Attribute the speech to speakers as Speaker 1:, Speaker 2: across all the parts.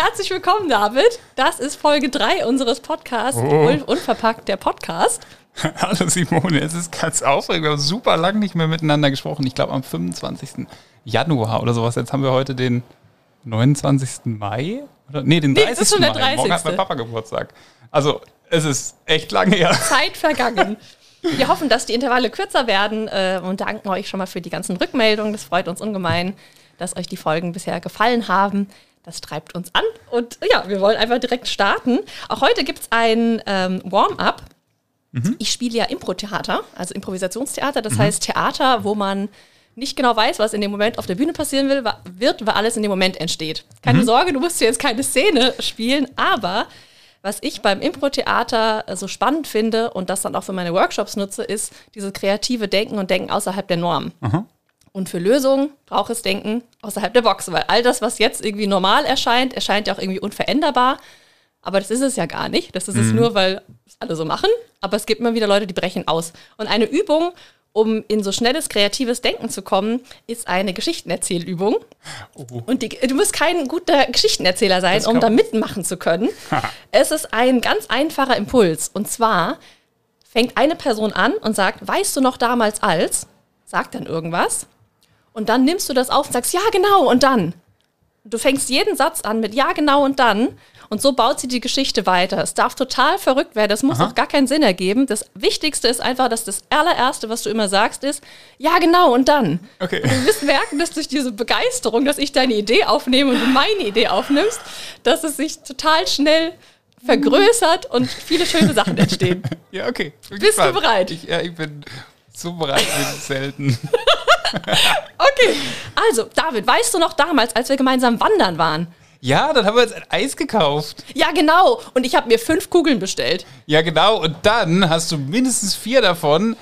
Speaker 1: Herzlich willkommen, David. Das ist Folge 3 unseres Podcasts,
Speaker 2: Oh.
Speaker 1: Un Unverpackt, der Podcast.
Speaker 2: Hallo Simone, es ist ganz aufregend. Wir haben super lang nicht mehr miteinander gesprochen. Ich glaube am 25. Januar oder sowas. Jetzt haben wir heute den 29. Mai? Oder? Nee, den
Speaker 1: Nee,
Speaker 2: 30.
Speaker 1: es ist schon der
Speaker 2: Mai. Morgen hat
Speaker 1: 30..
Speaker 2: mein Papa Geburtstag. Also, es ist echt lange her.
Speaker 1: Zeit vergangen. Wir hoffen, dass die Intervalle kürzer werden äh, und danken euch schon mal für die ganzen Rückmeldungen. Das freut uns ungemein, dass euch die Folgen bisher gefallen haben. Das treibt uns an und ja, wir wollen einfach direkt starten. Auch heute gibt es ein ähm, Warm-up. Ich spiele ja Impro-Theater, also Improvisationstheater. Das heißt Theater, wo man nicht genau weiß, was in dem Moment auf der Bühne passieren will, wird, weil alles in dem Moment entsteht. Keine Sorge, du musst hier jetzt keine Szene spielen, aber was ich beim Impro-Theater äh, so spannend finde und das dann auch für meine Workshops nutze, ist dieses kreative Denken und Denken außerhalb der Norm. Und für Lösungen braucht es Denken außerhalb der Box, weil all das, was jetzt irgendwie normal erscheint, erscheint ja auch irgendwie unveränderbar. Aber das ist es ja gar nicht. Das ist es nur, weil es alle so machen. Aber es gibt immer wieder Leute, die brechen aus. Und eine Übung, um in so schnelles kreatives Denken zu kommen, ist eine Geschichtenerzählübung. Und die, du musst kein guter Geschichtenerzähler sein, um da mitmachen zu können. es ist ein ganz einfacher Impuls. Und zwar fängt eine Person an und sagt, weißt du noch damals als, sagt dann irgendwas. Und dann nimmst du das auf und sagst, ja, genau, und dann. Du fängst jeden Satz an mit ja, genau und dann. Und so baut sie die Geschichte weiter. Es darf total verrückt werden. Das muss auch gar keinen Sinn ergeben. Das Wichtigste ist einfach, dass das allererste, was du immer sagst, ist ja, genau und dann.
Speaker 2: Okay.
Speaker 1: Du wirst merken, dass durch diese Begeisterung, dass ich deine Idee aufnehme und du meine Idee aufnimmst, dass es sich total schnell vergrößert und viele schöne Sachen entstehen.
Speaker 2: Ja, okay.
Speaker 1: Bist du
Speaker 2: gespannt.
Speaker 1: bereit?
Speaker 2: Ich, ja, ich bin so bereit wie selten.
Speaker 1: Okay, also David, weißt du noch damals, als wir gemeinsam wandern waren?
Speaker 2: Ja, dann haben wir jetzt ein Eis gekauft.
Speaker 1: Ja, genau. Und ich habe mir fünf Kugeln bestellt.
Speaker 2: Ja, genau. Und dann hast du mindestens vier davon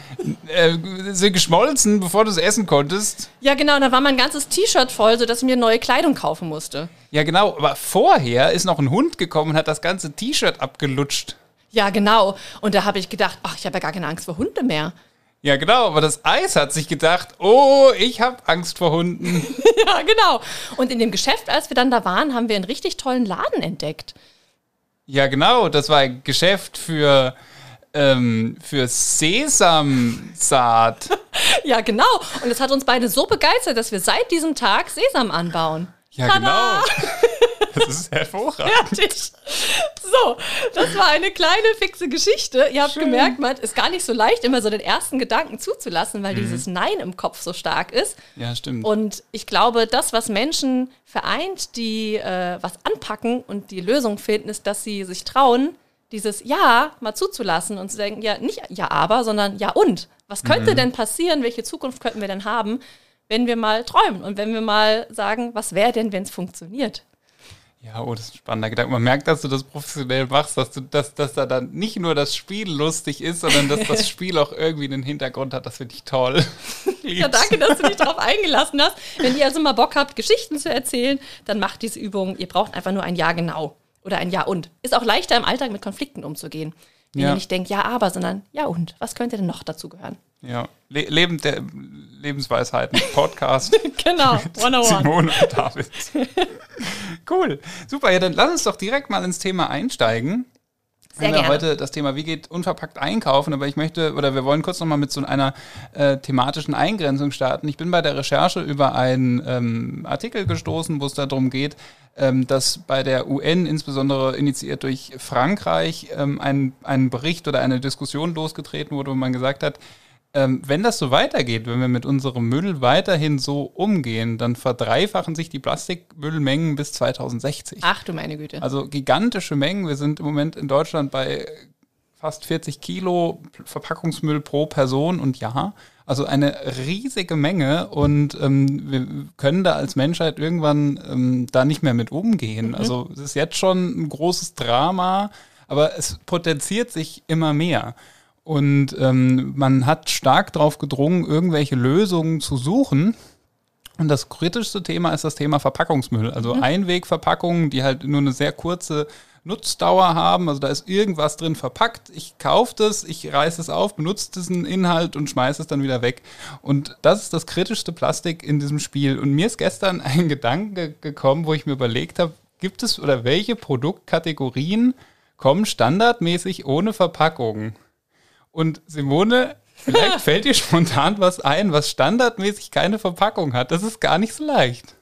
Speaker 2: äh, sind geschmolzen, bevor du es essen konntest.
Speaker 1: Ja, genau. Und da war mein ganzes T-Shirt voll, sodass ich mir neue Kleidung kaufen musste.
Speaker 2: Ja, genau. Aber vorher ist noch ein Hund gekommen und hat das ganze T-Shirt abgelutscht.
Speaker 1: Ja, genau. Und da habe ich gedacht, ach, ich habe ja gar keine Angst vor Hunde mehr.
Speaker 2: Ja, genau. Aber das Eis hat sich gedacht, oh, ich habe Angst vor Hunden.
Speaker 1: ja, genau. Und in dem Geschäft, als wir dann da waren, haben wir einen richtig tollen Laden entdeckt.
Speaker 2: Ja, genau. Das war ein Geschäft für, ähm, für Sesamsaat.
Speaker 1: Ja, genau. Und es hat uns beide so begeistert, dass wir seit diesem Tag Sesam anbauen.
Speaker 2: Ja,
Speaker 1: Tada!
Speaker 2: genau. Das ist hervorragend.
Speaker 1: Fertig. So, das war eine kleine fixe Geschichte. Ihr habt
Speaker 2: Schön.
Speaker 1: gemerkt, man ist gar nicht so leicht, immer so den ersten Gedanken zuzulassen, weil dieses Nein im Kopf so stark ist.
Speaker 2: Ja, stimmt.
Speaker 1: Und ich glaube, das, was Menschen vereint, die äh, was anpacken und die Lösung finden, ist, dass sie sich trauen, dieses Ja mal zuzulassen und zu denken, ja, nicht Ja, aber, sondern Ja und. Was könnte denn passieren? Welche Zukunft könnten wir denn haben, wenn wir mal träumen und wenn wir mal sagen, was wäre denn, wenn es funktioniert?
Speaker 2: Ja, oh, das ist ein spannender Gedanke. Man merkt, dass du das professionell machst, dass, du, dass, dass da dann nicht nur das Spiel lustig ist, sondern dass das Spiel auch irgendwie einen Hintergrund hat. Das finde ich toll.
Speaker 1: Ja, danke, dass du dich darauf eingelassen hast. Wenn ihr also mal Bock habt, Geschichten zu erzählen, dann macht diese Übung. Ihr braucht einfach nur ein Ja genau oder ein Ja und. Ist auch leichter im Alltag mit Konflikten umzugehen. Wenn
Speaker 2: Ja.
Speaker 1: ihr nicht denkt, ja, aber, sondern ja und. Was könnte denn noch dazu gehören?
Speaker 2: Ja, Le Leben der Lebensweisheiten, Podcast.
Speaker 1: Genau, 101.
Speaker 2: Simone und David. cool. Super, ja, dann lass uns doch direkt mal ins Thema einsteigen.
Speaker 1: Sehr
Speaker 2: wir haben heute das Thema, wie geht unverpackt einkaufen, aber ich möchte, oder wir wollen kurz nochmal mit so einer äh, thematischen Eingrenzung starten. Ich bin bei der Recherche über einen ähm, Artikel gestoßen, wo es darum geht, ähm, dass bei der UN, insbesondere initiiert durch Frankreich, ähm, ein, ein Bericht oder eine Diskussion losgetreten wurde, wo man gesagt hat, ähm, wenn das so weitergeht, wenn wir mit unserem Müll weiterhin so umgehen, dann verdreifachen sich die Plastikmüllmengen bis 2060.
Speaker 1: Ach du meine Güte.
Speaker 2: Also gigantische Mengen. Wir sind im Moment in Deutschland bei fast 40 Kilo Verpackungsmüll pro Person und Jahr. Also eine riesige Menge und ähm, wir können da als Menschheit irgendwann ähm, da nicht mehr mit umgehen. Also es ist jetzt schon ein großes Drama, aber es potenziert sich immer mehr. Und ähm, man hat stark darauf gedrungen, irgendwelche Lösungen zu suchen. Und das kritischste Thema ist das Thema Verpackungsmüll. Also Einwegverpackungen, die halt nur eine sehr kurze Nutzdauer haben. Also da ist irgendwas drin verpackt. Ich kaufe das, ich reiße es auf, benutze diesen Inhalt und schmeiße es dann wieder weg. Und das ist das kritischste Plastik in diesem Spiel. Und mir ist gestern ein Gedanke gekommen, wo ich mir überlegt habe, gibt es oder welche Produktkategorien kommen standardmäßig ohne Verpackung? Und Simone, vielleicht fällt dir spontan was ein, was standardmäßig keine Verpackung hat. Das ist gar nicht so leicht.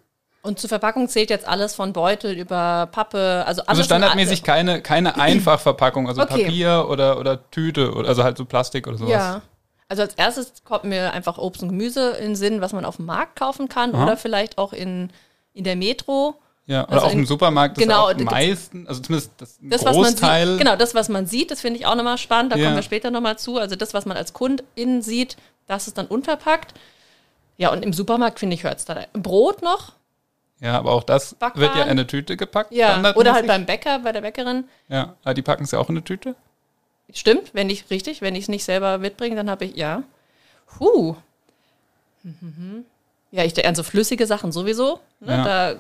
Speaker 1: Und zur Verpackung zählt jetzt alles von Beutel über Pappe, also alles.
Speaker 2: Also standardmäßig keine, keine Einfachverpackung, also
Speaker 1: Okay.
Speaker 2: Papier oder, oder Tüte, oder, also halt so Plastik oder sowas.
Speaker 1: Ja. Also als erstes kommt mir einfach Obst und Gemüse in den Sinn, was man auf dem Markt kaufen kann
Speaker 2: Aha.
Speaker 1: oder vielleicht auch in, in der Metro.
Speaker 2: Ja, oder
Speaker 1: Also
Speaker 2: auch im Supermarkt
Speaker 1: genau,
Speaker 2: ist auch meisten, also zumindest das
Speaker 1: Das,
Speaker 2: Großteil.
Speaker 1: sieht, genau, das, was man sieht, das finde ich auch nochmal spannend, da
Speaker 2: Ja.
Speaker 1: kommen wir später nochmal zu. Also das, was man als Kundin sieht, das ist dann unverpackt. Ja, und im Supermarkt, finde ich, hört es da. Brot noch,
Speaker 2: Ja, aber auch das
Speaker 1: Backwaren.
Speaker 2: wird ja in eine Tüte gepackt.
Speaker 1: ja. Oder halt beim Bäcker, bei der Bäckerin.
Speaker 2: Ja, aber die packen es ja auch in eine Tüte.
Speaker 1: Stimmt, wenn ich richtig, wenn ich es nicht selber mitbringe, dann habe ich, ja. Huh. Mhm. Ja, ich an so flüssige Sachen sowieso. Ne?
Speaker 2: Ja.
Speaker 1: Da,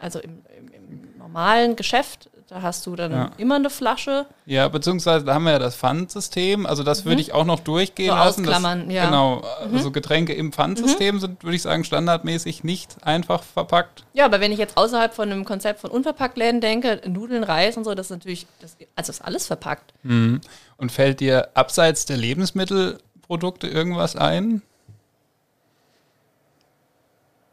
Speaker 1: also im, im, im normalen Geschäft, da hast du dann
Speaker 2: Ja.
Speaker 1: immer eine Flasche.
Speaker 2: Ja, beziehungsweise da haben wir ja das Pfandsystem. Also das würde ich auch noch durchgehen
Speaker 1: Mhm. So
Speaker 2: lassen.
Speaker 1: ausklammern,
Speaker 2: das,
Speaker 1: ja. Mhm.
Speaker 2: Genau, also Getränke im Pfandsystem sind, würde ich sagen, standardmäßig nicht einfach verpackt.
Speaker 1: Ja, aber wenn ich jetzt außerhalb von einem Konzept von Unverpacktläden denke, Nudeln, Reis und so, das ist natürlich, das, also ist alles verpackt.
Speaker 2: Und fällt dir abseits der Lebensmittelprodukte irgendwas ein?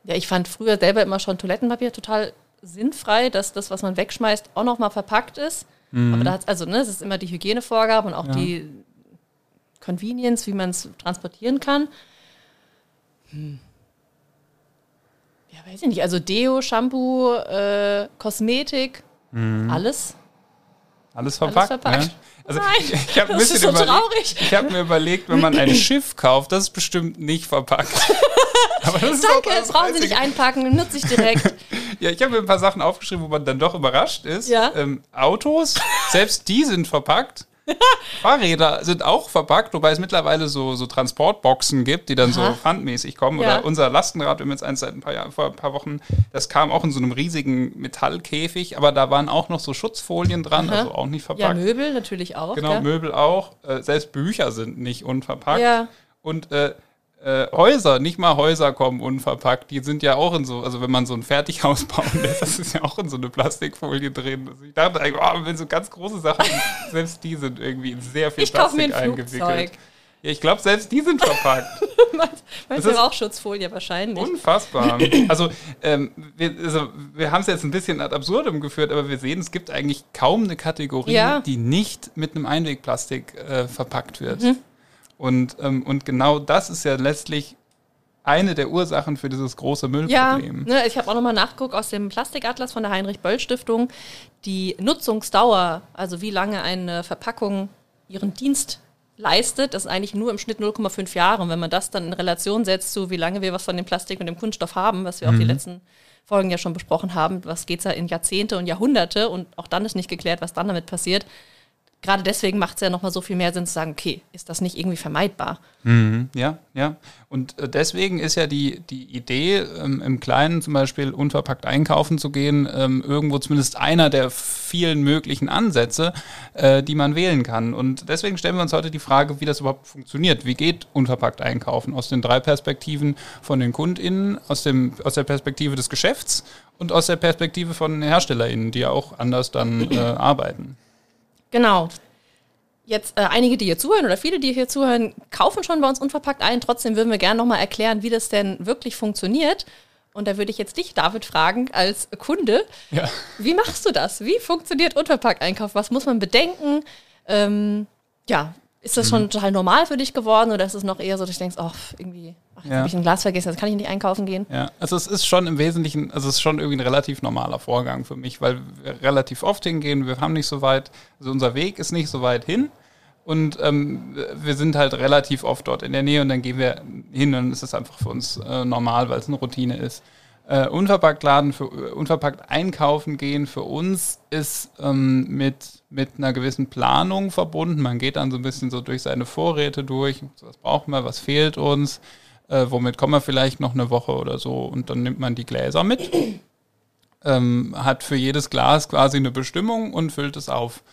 Speaker 1: Ja, ich fand früher selber immer schon Toilettenpapier total sinnfrei, dass das, was man wegschmeißt, auch nochmal verpackt ist. Aber da hat's, also, ne, es ist immer die Hygienevorgabe und auch
Speaker 2: Ja.
Speaker 1: die Convenience, wie man es transportieren kann. Hm. Ja, weiß ich nicht. Also Deo, Shampoo, äh, Kosmetik, alles.
Speaker 2: Alles verpackt?
Speaker 1: verpackt.
Speaker 2: Ne? Also
Speaker 1: Nein,
Speaker 2: ich, ich
Speaker 1: das ist so traurig.
Speaker 2: ich habe mir überlegt, wenn man ein Schiff kauft, das ist bestimmt nicht verpackt. Aber das
Speaker 1: Danke,
Speaker 2: auch das
Speaker 1: brauchen Sie nicht einpacken, nutze ich direkt.
Speaker 2: Ja, ich habe mir ein paar Sachen aufgeschrieben, wo man dann doch überrascht ist.
Speaker 1: Ja.
Speaker 2: Ähm, Autos, selbst die sind verpackt. Fahrräder sind auch verpackt, wobei es mittlerweile so, so Transportboxen gibt, die dann
Speaker 1: Aha.
Speaker 2: so pfandmäßig kommen.
Speaker 1: Ja.
Speaker 2: Oder unser Lastenrad, wir haben jetzt eins seit ein paar Jahren, vor ein paar Wochen, das kam auch in so einem riesigen Metallkäfig, aber da waren auch noch so Schutzfolien dran,
Speaker 1: Aha.
Speaker 2: also auch nicht
Speaker 1: Ja,
Speaker 2: verpackt.
Speaker 1: Möbel natürlich auch.
Speaker 2: Genau,
Speaker 1: gell?
Speaker 2: Möbel auch. Äh, selbst Bücher sind nicht unverpackt.
Speaker 1: Ja.
Speaker 2: Und äh, äh, Häuser, nicht mal Häuser kommen unverpackt. Die sind ja auch in so, also wenn man so ein Fertighaus bauen lässt, das ist ja auch in so eine Plastikfolie drin. Also ich dachte eigentlich, oh, wenn so ganz große Sachen, selbst die sind irgendwie in sehr viel
Speaker 1: Ich kaufe mir
Speaker 2: Plastik
Speaker 1: ein
Speaker 2: eingewickelt.
Speaker 1: Flugzeug.
Speaker 2: Ja, ich glaube, selbst die sind verpackt.
Speaker 1: Meinst
Speaker 2: Das
Speaker 1: du
Speaker 2: ist-
Speaker 1: auch Schutzfolie wahrscheinlich?
Speaker 2: Unfassbar. Also, ähm, wir, also wir haben es jetzt ein bisschen ad absurdum geführt, aber wir sehen, es gibt eigentlich kaum eine Kategorie,
Speaker 1: Ja.
Speaker 2: die nicht mit einem Einwegplastik äh, verpackt wird.
Speaker 1: Mhm.
Speaker 2: Und, ähm, und genau das ist ja letztlich eine der Ursachen für dieses große
Speaker 1: Ja,
Speaker 2: Müllproblem.
Speaker 1: ne, ich habe auch nochmal nachgeguckt aus dem Plastikatlas von der Heinrich-Böll-Stiftung. Die Nutzungsdauer, also wie lange eine Verpackung ihren Dienst leistet, ist eigentlich nur im Schnitt 0,5 Jahre. Und wenn man das dann in Relation setzt zu, wie lange wir was von dem Plastik und dem Kunststoff haben, was wir auch die letzten Folgen ja schon besprochen haben, was geht's ja in Jahrzehnte und Jahrhunderte und auch dann ist nicht geklärt, was dann damit passiert. Gerade deswegen macht es ja nochmal so viel mehr Sinn zu sagen, okay, ist das nicht irgendwie vermeidbar?
Speaker 2: Mhm, ja, ja. Und äh, deswegen ist ja die, die Idee, ähm, im Kleinen zum Beispiel unverpackt einkaufen zu gehen, ähm, irgendwo zumindest einer der vielen möglichen Ansätze, äh, die man wählen kann. Und deswegen stellen wir uns heute die Frage, wie das überhaupt funktioniert. Wie geht unverpackt einkaufen? Aus den drei Perspektiven von den KundInnen, aus, dem, aus der Perspektive des Geschäfts und aus der Perspektive von HerstellerInnen, die ja auch anders dann äh, arbeiten.
Speaker 1: Genau. Jetzt äh, einige, die hier zuhören oder viele, die hier zuhören, kaufen schon bei uns unverpackt ein. Trotzdem würden wir gerne nochmal erklären, wie das denn wirklich funktioniert. Und da würde ich jetzt dich, David, fragen, als Kunde,
Speaker 2: Ja.
Speaker 1: wie machst du das? Wie funktioniert unverpackt Einkauf? Was muss man bedenken? Ähm, ja, ist das
Speaker 2: Mhm.
Speaker 1: schon total normal für dich geworden oder ist es noch eher so, dass du denkst, ach, irgendwie, ach, jetzt
Speaker 2: Ja.
Speaker 1: habe ich ein Glas vergessen, jetzt kann ich nicht einkaufen gehen?
Speaker 2: Ja, also es ist schon im Wesentlichen, also es ist schon irgendwie ein relativ normaler Vorgang für mich, weil wir relativ oft hingehen, wir haben nicht so weit, also unser Weg ist nicht so weit hin und ähm, wir sind halt relativ oft dort in der Nähe und dann gehen wir hin und es ist einfach für uns äh, normal, weil es eine Routine ist. Äh, unverpackt laden, für, unverpackt einkaufen gehen für uns ist ähm, mit, mit einer gewissen Planung verbunden. Man geht dann so ein bisschen so durch seine Vorräte durch, was brauchen wir, was fehlt uns, äh, womit kommen wir vielleicht noch eine Woche oder so und dann nimmt man die Gläser mit, ähm, hat für jedes Glas quasi eine Bestimmung und füllt es auf.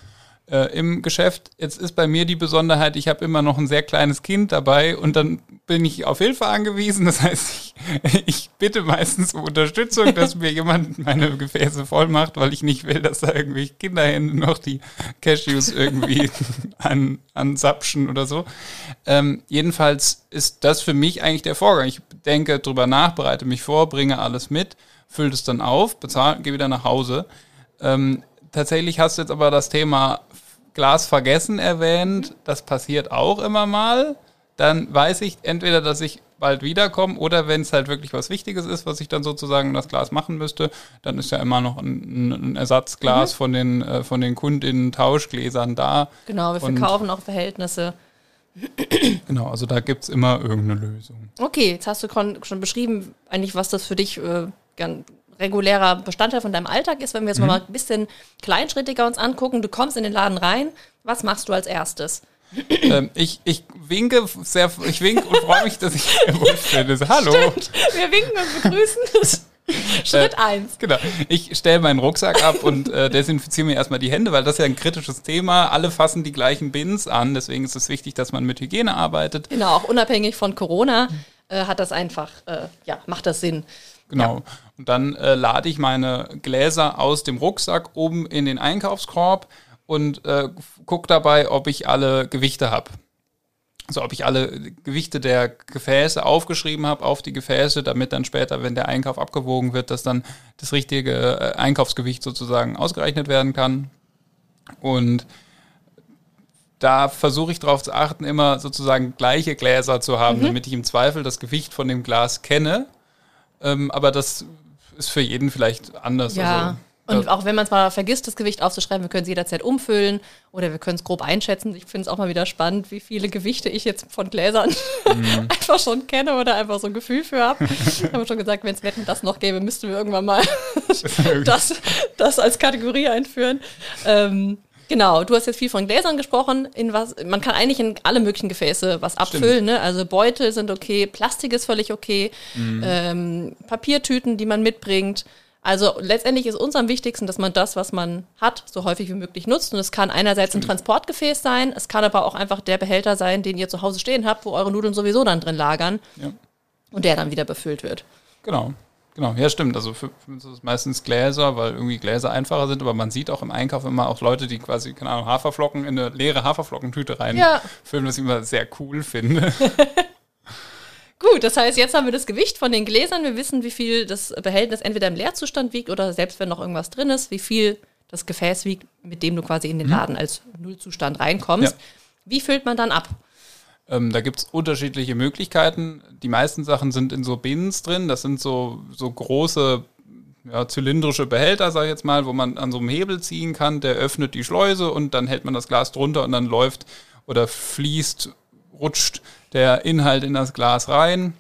Speaker 2: Äh, im Geschäft. Jetzt ist bei mir die Besonderheit, ich habe immer noch ein sehr kleines Kind dabei und dann bin ich auf Hilfe angewiesen. Das heißt, ich, ich bitte meistens um Unterstützung, dass mir jemand meine Gefäße voll macht, weil ich nicht will, dass da irgendwie Kinderhände noch die Cashews irgendwie an, ansapschen oder so. Ähm, jedenfalls ist das für mich eigentlich der Vorgang. Ich denke drüber nach, bereite mich vor, bringe alles mit, fülle es dann auf, bezahle, gehe wieder nach Hause. Ähm, tatsächlich hast du jetzt aber das Thema Glas vergessen erwähnt. Das passiert auch immer mal. Dann weiß ich entweder, dass ich bald wiederkomme oder wenn es halt wirklich was Wichtiges ist, was ich dann sozusagen in das Glas machen müsste, dann ist ja immer noch ein, ein Ersatzglas mhm. von den äh, von den Kundinnen Tauschgläsern da.
Speaker 1: Genau, wir verkaufen auch Verhältnisse.
Speaker 2: Genau, also da gibt es immer irgendeine Lösung.
Speaker 1: Okay, jetzt hast du schon beschrieben, eigentlich, was das für dich äh, regulärer Bestandteil von deinem Alltag ist, wenn wir jetzt mhm. mal ein bisschen kleinschrittiger uns angucken, du kommst in den Laden rein, was machst du als erstes?
Speaker 2: ähm, ich, ich winke sehr, ich winke und freue mich, dass ich hier finde. Hallo. Stimmt.
Speaker 1: Wir winken und begrüßen. Schritt 1.
Speaker 2: Äh, genau. Ich stelle meinen Rucksack ab und äh, desinfiziere mir erstmal die Hände, weil das ist ja ein kritisches Thema. Alle fassen die gleichen Bins an, deswegen ist es wichtig, dass man mit Hygiene arbeitet.
Speaker 1: Genau, auch unabhängig von Corona äh, hat das einfach, äh, ja, macht das Sinn.
Speaker 2: Genau. Ja. Und dann äh, lade ich meine Gläser aus dem Rucksack oben in den Einkaufskorb und äh, gucke dabei, ob ich alle Gewichte habe. Also ob ich alle Gewichte der Gefäße aufgeschrieben habe auf die Gefäße, damit dann später, wenn der Einkauf abgewogen wird, dass dann das richtige äh, Einkaufsgewicht sozusagen ausgerechnet werden kann. Und da versuche ich darauf zu achten, immer sozusagen gleiche Gläser zu haben, mhm. damit ich im Zweifel das Gewicht von dem Glas kenne ähm, aber das ist für jeden vielleicht anders.
Speaker 1: Ja. Also, und auch wenn man es mal vergisst, das Gewicht aufzuschreiben, wir können es jederzeit umfüllen oder wir können es grob einschätzen. Ich finde es auch mal wieder spannend, wie viele Gewichte ich jetzt von Gläsern mhm. einfach schon kenne oder einfach so ein Gefühl für habe. ich habe schon gesagt, wenn es Wetten das noch gäbe, müssten wir irgendwann mal das, das als Kategorie einführen. Ähm, Genau, du hast jetzt viel von Gläsern gesprochen. In was, man kann eigentlich in alle möglichen Gefäße was abfüllen. Ne? Also Beutel sind okay, Plastik ist völlig okay, mhm. ähm, Papiertüten, die man mitbringt. Also letztendlich ist uns am wichtigsten, dass man das, was man hat, so häufig wie möglich nutzt. Und es kann einerseits ein Transportgefäß sein, es kann aber auch einfach der Behälter sein, den ihr zu Hause stehen habt, wo eure Nudeln sowieso dann drin lagern ja. und der dann wieder befüllt wird.
Speaker 2: Genau. Genau, ja stimmt. Also für, für uns ist es meistens Gläser, weil irgendwie Gläser einfacher sind, aber man sieht auch im Einkauf immer auch Leute, die quasi, keine Ahnung, Haferflocken in eine leere Haferflockentüte reinfüllen, ja. was ich immer sehr cool finde.
Speaker 1: Gut, das heißt, jetzt haben wir das Gewicht von den Gläsern. Wir wissen, wie viel das Behältnis entweder im Leerzustand wiegt oder selbst wenn noch irgendwas drin ist, wie viel das Gefäß wiegt, mit dem du quasi in den mhm. Laden als Nullzustand reinkommst. Ja. Wie füllt man dann ab?
Speaker 2: Ähm, da gibt es unterschiedliche Möglichkeiten. Die meisten Sachen sind in so Bins drin. Das sind so, so große ja, zylindrische Behälter, sag ich jetzt mal, wo man an so einem Hebel ziehen kann. Der öffnet die Schleuse und dann hält man das Glas drunter und dann läuft oder fließt, rutscht der Inhalt in das Glas rein.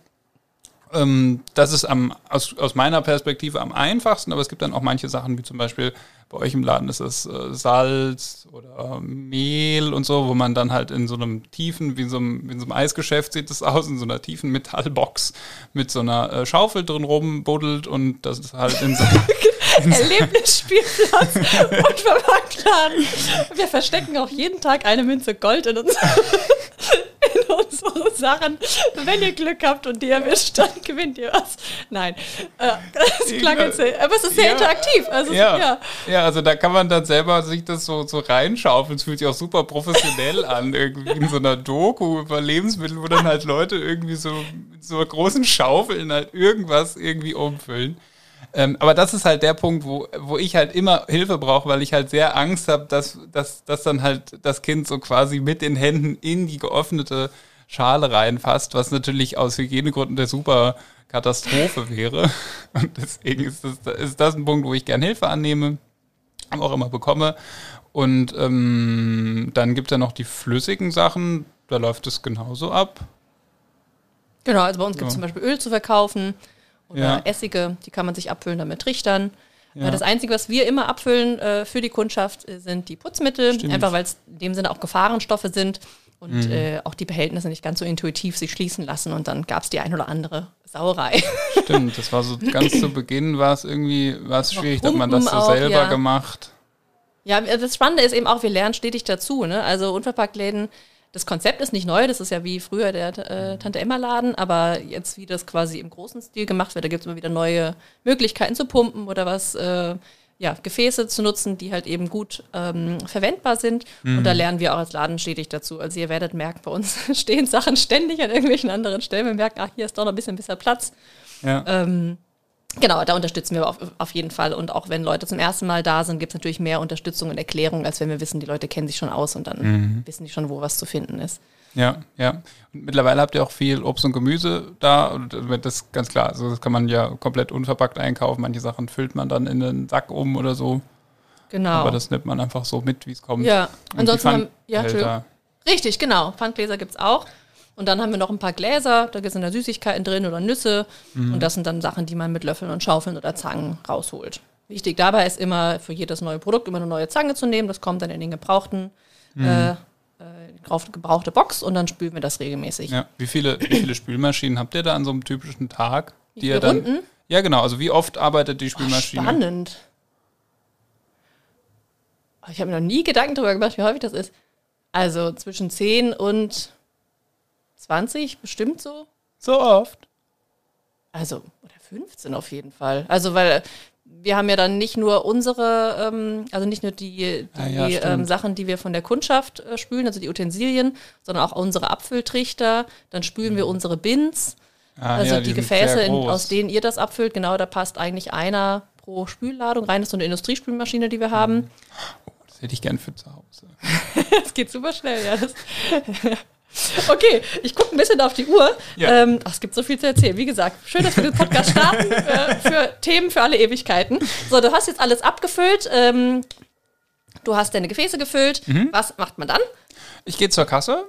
Speaker 2: Ähm, das ist am, aus, aus meiner Perspektive am einfachsten, aber es gibt dann auch manche Sachen, wie zum Beispiel bei euch im Laden ist es äh, Salz oder Mehl und so, wo man dann halt in so einem tiefen, wie in so einem, in so einem Eisgeschäft sieht es aus, in so einer tiefen Metallbox mit so einer äh, Schaufel drin rumbuddelt und das ist halt in so
Speaker 1: Erlebnisspielplatz und Vermarktladen. Wir verstecken auch jeden Tag eine Münze Gold in, uns, in unsere Sachen. Wenn ihr Glück habt und die erwischt, dann gewinnt ihr was. Nein, äh, das klang jetzt sehr, aber es ist sehr ja, interaktiv. Also,
Speaker 2: ja. ja. ja, also da kann man dann selber sich das so, so reinschaufeln. Es fühlt sich auch super professionell an, irgendwie in so einer Doku über Lebensmittel, wo dann halt Leute irgendwie so mit so großen Schaufeln halt irgendwas irgendwie umfüllen. Ähm, aber das ist halt der Punkt, wo, wo ich halt immer Hilfe brauche, weil ich halt sehr Angst habe, dass, dass, dass dann halt das Kind so quasi mit den Händen in die geöffnete Schale reinfasst, was natürlich aus Hygienegründen der super Katastrophe wäre. Und deswegen ist das, ist das ein Punkt, wo ich gern Hilfe annehme, aber auch immer bekomme. Und ähm, dann gibt es ja noch die flüssigen Sachen, da läuft es genauso ab.
Speaker 1: Genau, also bei uns gibt es ja. zum Beispiel Öl zu verkaufen oder ja. Essige, die kann man sich abfüllen damit Trichtern. Ja. Das Einzige, was wir immer abfüllen äh, für die Kundschaft, äh, sind die Putzmittel, Stimmt. einfach weil es in dem Sinne auch Gefahrenstoffe sind und mhm. äh, auch die Behältnisse nicht ganz so intuitiv sich schließen lassen und dann gab es die ein oder andere Sauerei.
Speaker 2: Stimmt, das war so ganz zu Beginn war es irgendwie war schwierig, hat man das so auch, selber ja. gemacht.
Speaker 1: Ja, das Spannende ist eben auch, wir lernen stetig dazu. Ne? Also Unverpacktläden, das Konzept ist nicht neu, das ist ja wie früher der äh, Tante Emma Laden, aber jetzt wie das quasi im großen Stil gemacht wird, da gibt es immer wieder neue Möglichkeiten zu pumpen oder was, äh, ja, Gefäße zu nutzen, die halt eben gut ähm, verwendbar sind. Mhm. Und da lernen wir auch als Laden stetig dazu. Also ihr werdet merken, bei uns stehen Sachen ständig an irgendwelchen anderen Stellen. Wir merken, ach, hier ist doch noch ein bisschen besser Platz. Ja. Ähm, Genau, da unterstützen wir auf, auf, jeden Fall. Und auch wenn Leute zum ersten Mal da sind, gibt es natürlich mehr Unterstützung und Erklärung, als wenn wir wissen, die Leute kennen sich schon aus und dann mhm. wissen die schon, wo was zu finden ist.
Speaker 2: Ja, ja. Und mittlerweile habt ihr auch viel Obst und Gemüse da und das ist ganz klar. Also das kann man ja komplett unverpackt einkaufen. Manche Sachen füllt man dann in einen Sack um oder so.
Speaker 1: Genau.
Speaker 2: Aber das nimmt man einfach so mit, wie es kommt.
Speaker 1: Ja, ansonsten haben, ja, Richtig, genau. Pfandgläser gibt es auch. Und dann haben wir noch ein paar Gläser, da sind da Süßigkeiten drin oder Nüsse. Mhm. Und das sind dann Sachen, die man mit Löffeln und Schaufeln oder Zangen rausholt. Wichtig dabei ist immer für jedes neue Produkt immer eine neue Zange zu nehmen. Das kommt dann in den gebrauchten, mhm. äh, äh, gebrauchte Box und dann spülen wir das regelmäßig.
Speaker 2: Ja. Wie, viele, wie viele Spülmaschinen habt ihr da an so einem typischen Tag? Die ihr dann,
Speaker 1: Runden?
Speaker 2: Ja, genau. Also wie oft arbeitet die Spülmaschine?
Speaker 1: Oh, spannend. Ich habe mir noch nie Gedanken darüber gemacht, wie häufig das ist. Also zwischen 10 und 20 bestimmt so.
Speaker 2: So oft?
Speaker 1: Also, oder 15 auf jeden Fall. Also, weil wir haben ja dann nicht nur unsere, ähm, also nicht nur die, die ja, ja, ähm, Sachen, die wir von der Kundschaft äh, spülen, also die Utensilien, sondern auch unsere Abfülltrichter. Dann spülen mhm. wir unsere Bins, ah, also ja, die, die Gefäße, in, aus denen ihr das abfüllt. Genau, da passt eigentlich einer pro Spülladung rein. Das ist so eine Industriespülmaschine, die wir haben. Mhm.
Speaker 2: Oh, das hätte ich gern für zu Hause.
Speaker 1: das geht super schnell, ja. Das Okay, ich gucke ein bisschen auf die Uhr. Ja. Ähm, ach, es gibt so viel zu erzählen. Wie gesagt, schön, dass wir den Podcast starten äh, für Themen für alle Ewigkeiten. So, du hast jetzt alles abgefüllt. Ähm, du hast deine Gefäße gefüllt. Mhm. Was macht man dann?
Speaker 2: Ich gehe zur Kasse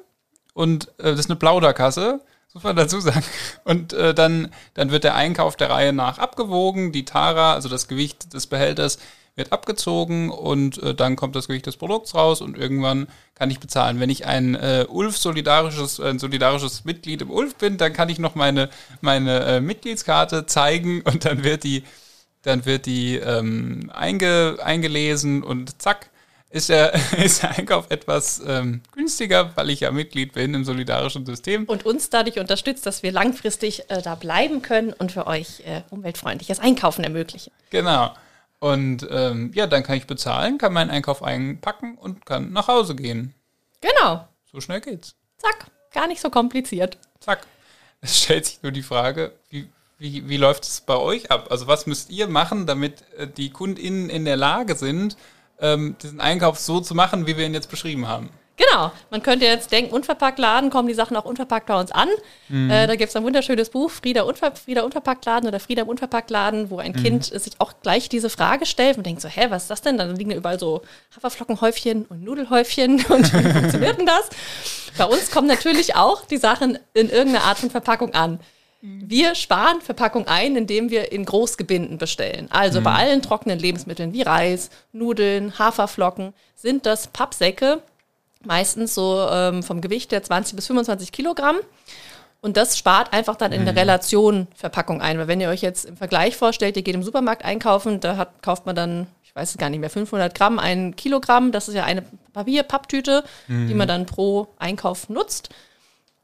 Speaker 2: und äh, das ist eine Plauderkasse. Muss man dazu sagen. Und äh, dann, dann wird der Einkauf der Reihe nach abgewogen. Die Tara, also das Gewicht des Behälters, wird abgezogen und äh, dann kommt das Gewicht des Produkts raus und irgendwann kann ich bezahlen. Wenn ich ein äh, Ulf solidarisches, ein solidarisches Mitglied im Ulf bin, dann kann ich noch meine, meine äh, Mitgliedskarte zeigen und dann wird die, dann wird die ähm, einge, eingelesen und zack, ist der, ist der Einkauf etwas ähm, günstiger, weil ich ja Mitglied bin im solidarischen System.
Speaker 1: Und uns dadurch unterstützt, dass wir langfristig äh, da bleiben können und für euch äh, umweltfreundliches Einkaufen ermöglichen.
Speaker 2: Genau. Und ähm, ja, dann kann ich bezahlen, kann meinen Einkauf einpacken und kann nach Hause gehen.
Speaker 1: Genau.
Speaker 2: So schnell geht's.
Speaker 1: Zack. Gar nicht so kompliziert.
Speaker 2: Zack. Es stellt sich nur die Frage, wie, wie, wie läuft es bei euch ab? Also was müsst ihr machen, damit äh, die KundInnen in der Lage sind, ähm, diesen Einkauf so zu machen, wie wir ihn jetzt beschrieben haben?
Speaker 1: Genau, man könnte jetzt denken, unverpackt laden, kommen die Sachen auch unverpackt bei uns an. Mhm. Äh, da gibt es ein wunderschönes Buch, Frieda, Unver Frieda Unverpackt laden oder Frieda im Unverpackt laden, wo ein mhm. Kind sich auch gleich diese Frage stellt und denkt so, hä, was ist das denn? Dann liegen überall so Haferflockenhäufchen und Nudelhäufchen und wie funktioniert denn das? Bei uns kommen natürlich auch die Sachen in irgendeiner Art von Verpackung an. Mhm. Wir sparen Verpackung ein, indem wir in Großgebinden bestellen. Also mhm. bei allen trockenen Lebensmitteln wie Reis, Nudeln, Haferflocken sind das Pappsäcke, meistens so ähm, vom Gewicht der 20 bis 25 Kilogramm. Und das spart einfach dann in der mhm. Relation Verpackung ein. Weil wenn ihr euch jetzt im Vergleich vorstellt, ihr geht im Supermarkt einkaufen, da hat, kauft man dann, ich weiß es gar nicht mehr, 500 Gramm, ein Kilogramm. Das ist ja eine Papier-Papptüte, mhm. die man dann pro Einkauf nutzt.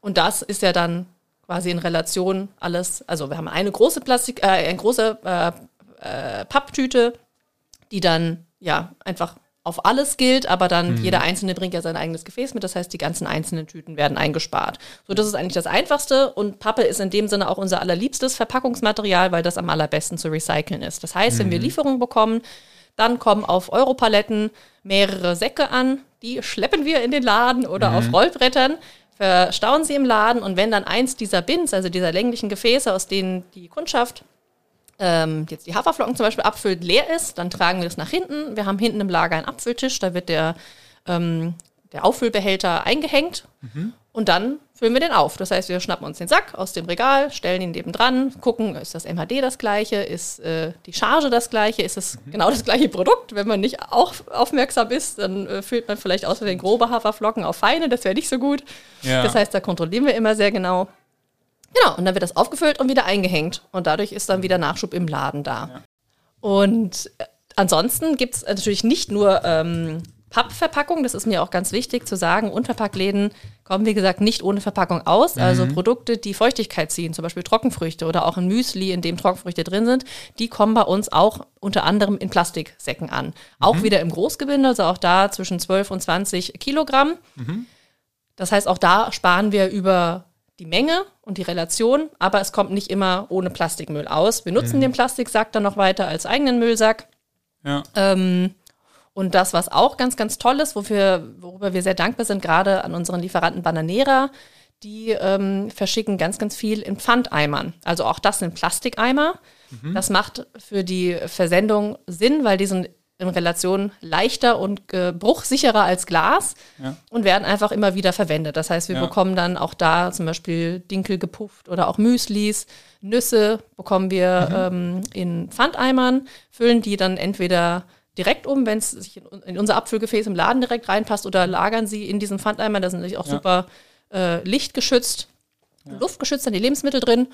Speaker 1: Und das ist ja dann quasi in Relation alles. Also wir haben eine große Plastik, äh, eine große äh, äh, Papptüte, die dann ja einfach auf alles gilt, aber dann mhm. jeder Einzelne bringt ja sein eigenes Gefäß mit. Das heißt, die ganzen einzelnen Tüten werden eingespart. So, das ist eigentlich das Einfachste und Pappe ist in dem Sinne auch unser allerliebstes Verpackungsmaterial, weil das am allerbesten zu recyceln ist. Das heißt, mhm. wenn wir mhm. Lieferungen bekommen, dann kommen auf Europaletten mehrere Säcke an, die schleppen wir in den Laden oder mhm. auf Rollbrettern, verstauen sie im Laden und wenn dann eins dieser Bins, also dieser länglichen Gefäße, aus denen die Kundschaft ähm, jetzt die Haferflocken zum Beispiel abfüllt, leer ist, dann tragen wir das nach hinten. Wir haben hinten im Lager einen Abfülltisch, da wird der, ähm, der Auffüllbehälter eingehängt mhm. und dann füllen wir den auf. Das heißt, wir schnappen uns den Sack aus dem Regal, stellen ihn nebendran, gucken, ist das MHD das gleiche, ist äh, die Charge das gleiche, ist es mhm. genau das gleiche Produkt. Wenn man nicht auch aufmerksam ist, dann äh, füllt man vielleicht aus den grobe Haferflocken auf feine, das wäre nicht so gut. Ja. Das heißt, da kontrollieren wir immer sehr genau. Genau, und dann wird das aufgefüllt und wieder eingehängt. Und dadurch ist dann wieder Nachschub im Laden da. Ja. Und ansonsten gibt es natürlich nicht nur ähm, Pappverpackung, das ist mir auch ganz wichtig zu sagen. Unverpacktläden kommen, wie gesagt, nicht ohne Verpackung aus. Mhm. Also Produkte, die Feuchtigkeit ziehen, zum Beispiel Trockenfrüchte oder auch ein Müsli, in dem Trockenfrüchte drin sind, die kommen bei uns auch unter anderem in Plastiksäcken an. Mhm. Auch wieder im Großgebinde, also auch da zwischen 12 und 20 Kilogramm. Mhm. Das heißt, auch da sparen wir über die Menge und die Relation, aber es kommt nicht immer ohne Plastikmüll aus. Wir nutzen mhm. den Plastiksack dann noch weiter als eigenen Müllsack. Ja. Ähm, und das, was auch ganz, ganz toll ist, wofür, worüber wir sehr dankbar sind, gerade an unseren Lieferanten Bananera, die ähm, verschicken ganz, ganz viel in Pfandeimern. Also auch das sind Plastikeimer. Mhm. Das macht für die Versendung Sinn, weil die sind in Relation leichter und äh, bruchsicherer als Glas ja. und werden einfach immer wieder verwendet. Das heißt, wir ja. bekommen dann auch da zum Beispiel Dinkel gepufft oder auch Müslis, Nüsse bekommen wir mhm. ähm, in Pfandeimern, füllen die dann entweder direkt um, wenn es sich in, in, unser Abfüllgefäß im Laden direkt reinpasst oder lagern sie in diesen Pfandeimer. Da sind natürlich auch ja. super äh, lichtgeschützt, luftgeschützt, dann die Lebensmittel drin.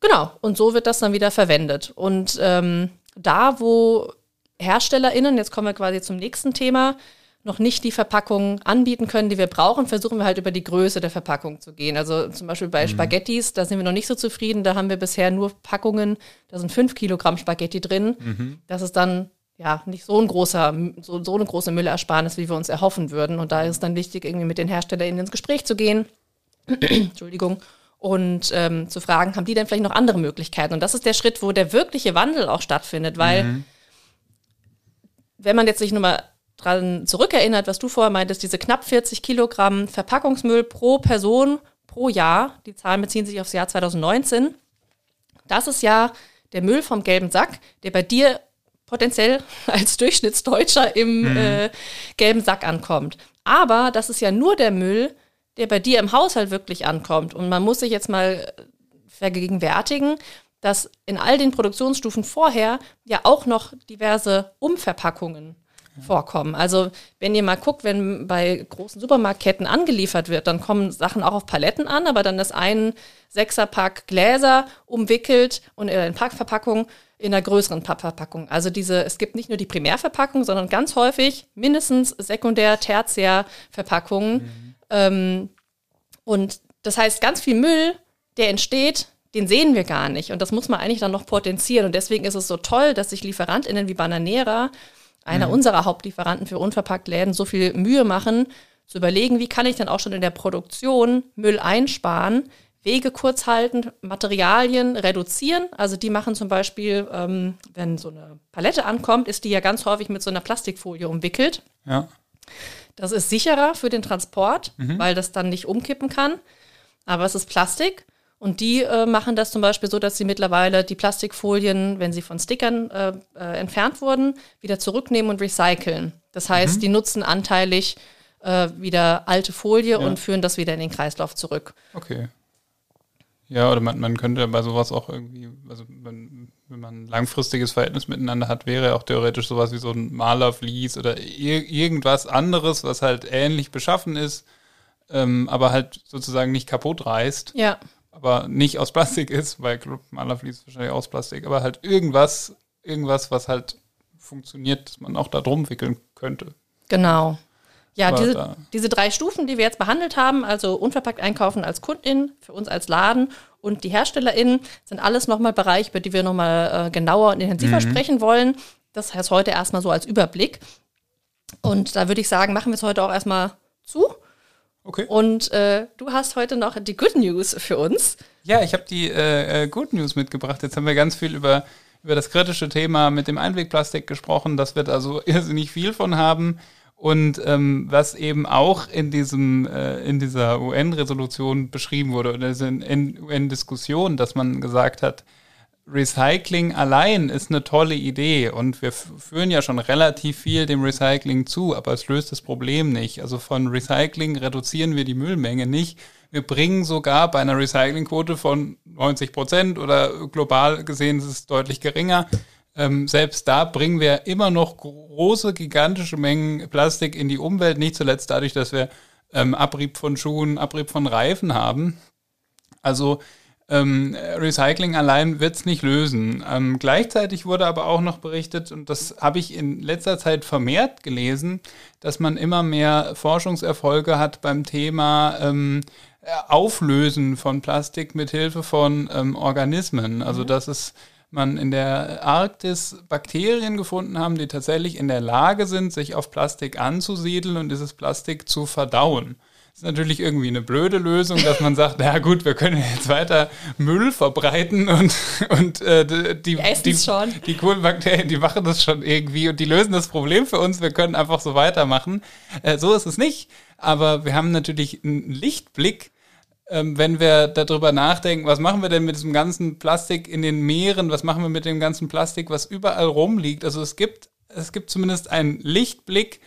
Speaker 1: Genau, und so wird das dann wieder verwendet. Und ähm, da, wo HerstellerInnen, jetzt kommen wir quasi zum nächsten Thema, noch nicht die Verpackung anbieten können, die wir brauchen, versuchen wir halt über die Größe der Verpackung zu gehen. Also zum Beispiel bei mhm. Spaghettis, da sind wir noch nicht so zufrieden. Da haben wir bisher nur Packungen, da sind fünf Kilogramm Spaghetti drin. Mhm. Das ist dann ja, nicht so ein großer, so, so eine große Müllersparnis, wie wir uns erhoffen würden. Und da ist es dann wichtig, irgendwie mit den Herstellern ins Gespräch zu gehen. Entschuldigung. Und ähm, zu fragen, haben die denn vielleicht noch andere Möglichkeiten? Und das ist der Schritt, wo der wirkliche Wandel auch stattfindet, weil mhm. Wenn man jetzt sich nur mal dran zurückerinnert, was du vorher meintest, diese knapp 40 Kilogramm Verpackungsmüll pro Person pro Jahr, die Zahlen beziehen sich aufs Jahr 2019, das ist ja der Müll vom gelben Sack, der bei dir potenziell als Durchschnittsdeutscher im mhm. äh, gelben Sack ankommt. Aber das ist ja nur der Müll, der bei dir im Haushalt wirklich ankommt. Und man muss sich jetzt mal vergegenwärtigen, dass in all den Produktionsstufen vorher ja auch noch diverse Umverpackungen vorkommen. Also wenn ihr mal guckt, wenn bei großen Supermarktketten angeliefert wird, dann kommen Sachen auch auf Paletten an, aber dann ist ein Sechserpack Gläser umwickelt und in Packverpackung in einer größeren Pappverpackung. Also diese, es gibt nicht nur die Primärverpackung, sondern ganz häufig mindestens Sekundär-, Tertiärverpackungen. Mhm. Ähm, und das heißt, ganz viel Müll, der entsteht, den sehen wir gar nicht. Und das muss man eigentlich dann noch potenzieren. Und deswegen ist es so toll, dass sich LieferantInnen wie Bananera einer mhm. unserer Hauptlieferanten für unverpackt Läden so viel Mühe machen, zu überlegen, wie kann ich dann auch schon in der Produktion Müll einsparen, Wege kurz halten, Materialien reduzieren. Also die machen zum Beispiel, ähm, wenn so eine Palette ankommt, ist die ja ganz häufig mit so einer Plastikfolie umwickelt. Ja. Das ist sicherer für den Transport, mhm. weil das dann nicht umkippen kann. Aber es ist Plastik. Und die äh, machen das zum Beispiel so, dass sie mittlerweile die Plastikfolien, wenn sie von Stickern äh, äh, entfernt wurden, wieder zurücknehmen und recyceln. Das heißt, mhm. die nutzen anteilig äh, wieder alte Folie ja. und führen das wieder in den Kreislauf zurück.
Speaker 2: Okay. Ja, oder man, man könnte bei sowas auch irgendwie, also wenn, wenn man ein langfristiges Verhältnis miteinander hat, wäre auch theoretisch sowas wie so ein Malervlies oder ir irgendwas anderes, was halt ähnlich beschaffen ist, ähm, aber halt sozusagen nicht kaputt reißt. Ja aber nicht aus Plastik ist, weil Club Malerflies wahrscheinlich aus Plastik, aber halt irgendwas, irgendwas, was halt funktioniert, dass man auch da drum wickeln könnte.
Speaker 1: Genau. Ja, diese, diese drei Stufen, die wir jetzt behandelt haben, also unverpackt einkaufen als Kundin, für uns als Laden und die HerstellerInnen, sind alles nochmal Bereiche, über die wir nochmal äh, genauer und intensiver mhm. sprechen wollen. Das heißt heute erstmal so als Überblick. Und da würde ich sagen, machen wir es heute auch erstmal zu Okay. Und äh, du hast heute noch die Good News für uns.
Speaker 2: Ja, ich habe die äh, äh, Good News mitgebracht. Jetzt haben wir ganz viel über, über das kritische Thema mit dem Einwegplastik gesprochen. Das wird also irrsinnig viel von haben. Und ähm, was eben auch in diesem äh, in dieser UN-Resolution beschrieben wurde oder in UN-Diskussion, dass man gesagt hat, Recycling allein ist eine tolle Idee und wir führen ja schon relativ viel dem Recycling zu, aber es löst das Problem nicht. Also von Recycling reduzieren wir die Müllmenge nicht. Wir bringen sogar bei einer Recyclingquote von 90 Prozent oder global gesehen ist es deutlich geringer. Ähm, selbst da bringen wir immer noch große, gigantische Mengen Plastik in die Umwelt, nicht zuletzt dadurch, dass wir ähm, Abrieb von Schuhen, Abrieb von Reifen haben. Also ähm, Recycling allein wird es nicht lösen. Ähm, gleichzeitig wurde aber auch noch berichtet, und das habe ich in letzter Zeit vermehrt gelesen, dass man immer mehr Forschungserfolge hat beim Thema ähm, Auflösen von Plastik mit Hilfe von ähm, Organismen. Also mhm. dass es man in der Arktis Bakterien gefunden haben, die tatsächlich in der Lage sind, sich auf Plastik anzusiedeln und dieses Plastik zu verdauen ist natürlich irgendwie eine blöde Lösung, dass man sagt, na gut, wir können jetzt weiter Müll verbreiten und, und äh, die, die, die,
Speaker 1: schon.
Speaker 2: die coolen Bakterien, die machen das schon irgendwie und die lösen das Problem für uns, wir können einfach so weitermachen. Äh, so ist es nicht, aber wir haben natürlich einen Lichtblick, ähm, wenn wir darüber nachdenken, was machen wir denn mit diesem ganzen Plastik in den Meeren, was machen wir mit dem ganzen Plastik, was überall rumliegt. Also es gibt, es gibt zumindest einen Lichtblick,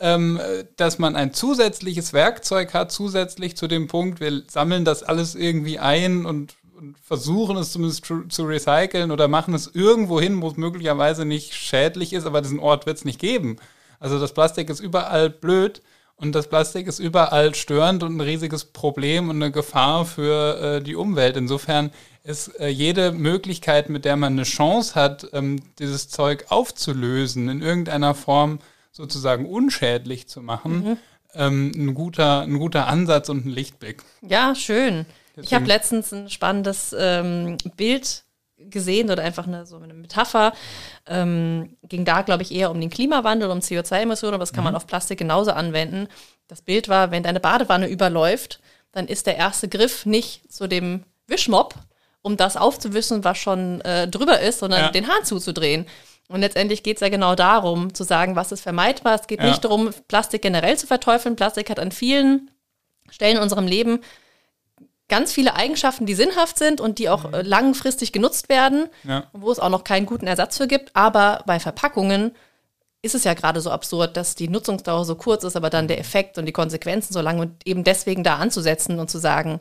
Speaker 2: ähm, dass man ein zusätzliches Werkzeug hat, zusätzlich zu dem Punkt, wir sammeln das alles irgendwie ein und, und versuchen es zumindest zu, zu, recyceln oder machen es irgendwo hin, wo es möglicherweise nicht schädlich ist, aber diesen Ort wird es nicht geben. Also das Plastik ist überall blöd und das Plastik ist überall störend und ein riesiges Problem und eine Gefahr für äh, die Umwelt. Insofern ist äh, jede Möglichkeit, mit der man eine Chance hat, ähm, dieses Zeug aufzulösen, in irgendeiner Form sozusagen unschädlich zu machen, mhm. ähm, ein, guter, ein guter Ansatz und ein Lichtblick.
Speaker 1: Ja, schön. Deswegen. Ich habe letztens ein spannendes ähm, Bild gesehen oder einfach eine, so eine Metapher. Ähm, ging da, glaube ich, eher um den Klimawandel, um CO2-Emissionen, aber das kann mhm. man auf Plastik genauso anwenden. Das Bild war, wenn deine Badewanne überläuft, dann ist der erste Griff nicht zu dem Wischmopp, um das aufzuwischen, was schon äh, drüber ist, sondern ja. den Hahn zuzudrehen. Und letztendlich geht es ja genau darum, zu sagen, was ist vermeidbar. Es geht ja. nicht darum, Plastik generell zu verteufeln. Plastik hat an vielen Stellen in unserem Leben ganz viele Eigenschaften, die sinnhaft sind und die auch mhm. langfristig genutzt werden, ja. wo es auch noch keinen guten Ersatz für gibt. Aber bei Verpackungen ist es ja gerade so absurd, dass die Nutzungsdauer so kurz ist, aber dann der Effekt und die Konsequenzen so lang und eben deswegen da anzusetzen und zu sagen,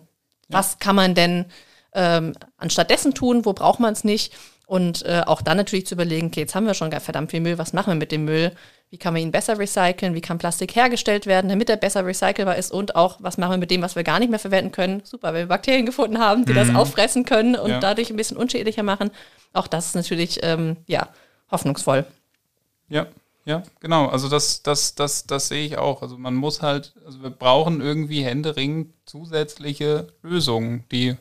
Speaker 1: ja. was kann man denn ähm, anstattdessen tun, wo braucht man es nicht? Und äh, auch dann natürlich zu überlegen, okay, jetzt haben wir schon verdammt viel Müll, was machen wir mit dem Müll? Wie kann man ihn besser recyceln? Wie kann Plastik hergestellt werden, damit er besser recycelbar ist? Und auch, was machen wir mit dem, was wir gar nicht mehr verwenden können? Super, wenn wir Bakterien gefunden haben, die mhm. das auffressen können und ja. dadurch ein bisschen unschädlicher machen. Auch das ist natürlich, ähm, ja, hoffnungsvoll.
Speaker 2: Ja, ja, genau. Also das, das, das, das sehe ich auch. Also man muss halt, also wir brauchen irgendwie händeringend zusätzliche Lösungen, die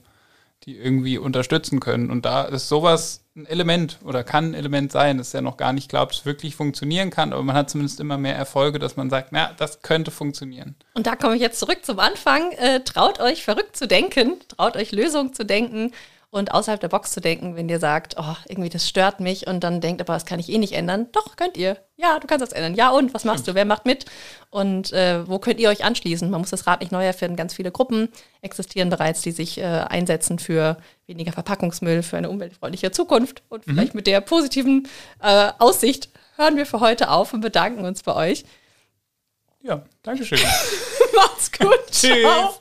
Speaker 2: die irgendwie unterstützen können. Und da ist sowas ein Element oder kann ein Element sein. Das ja noch gar nicht ob es wirklich funktionieren kann, aber man hat zumindest immer mehr Erfolge, dass man sagt, na, das könnte funktionieren.
Speaker 1: Und da komme ich jetzt zurück zum Anfang. Äh, traut euch verrückt zu denken, traut euch Lösungen zu denken und außerhalb der Box zu denken, wenn ihr sagt, oh, irgendwie das stört mich und dann denkt, aber das kann ich eh nicht ändern. Doch, könnt ihr. Ja, du kannst das ändern. Ja, und was machst du? Wer macht mit? Und äh, wo könnt ihr euch anschließen? Man muss das Rad nicht neu erfinden. Ganz viele Gruppen existieren bereits, die sich äh, einsetzen für weniger Verpackungsmüll, für eine umweltfreundliche Zukunft. Und mhm. vielleicht mit der positiven äh, Aussicht hören wir für heute auf und bedanken uns bei euch.
Speaker 2: Ja, Dankeschön.
Speaker 1: Macht's gut. Tschüss. Ciao.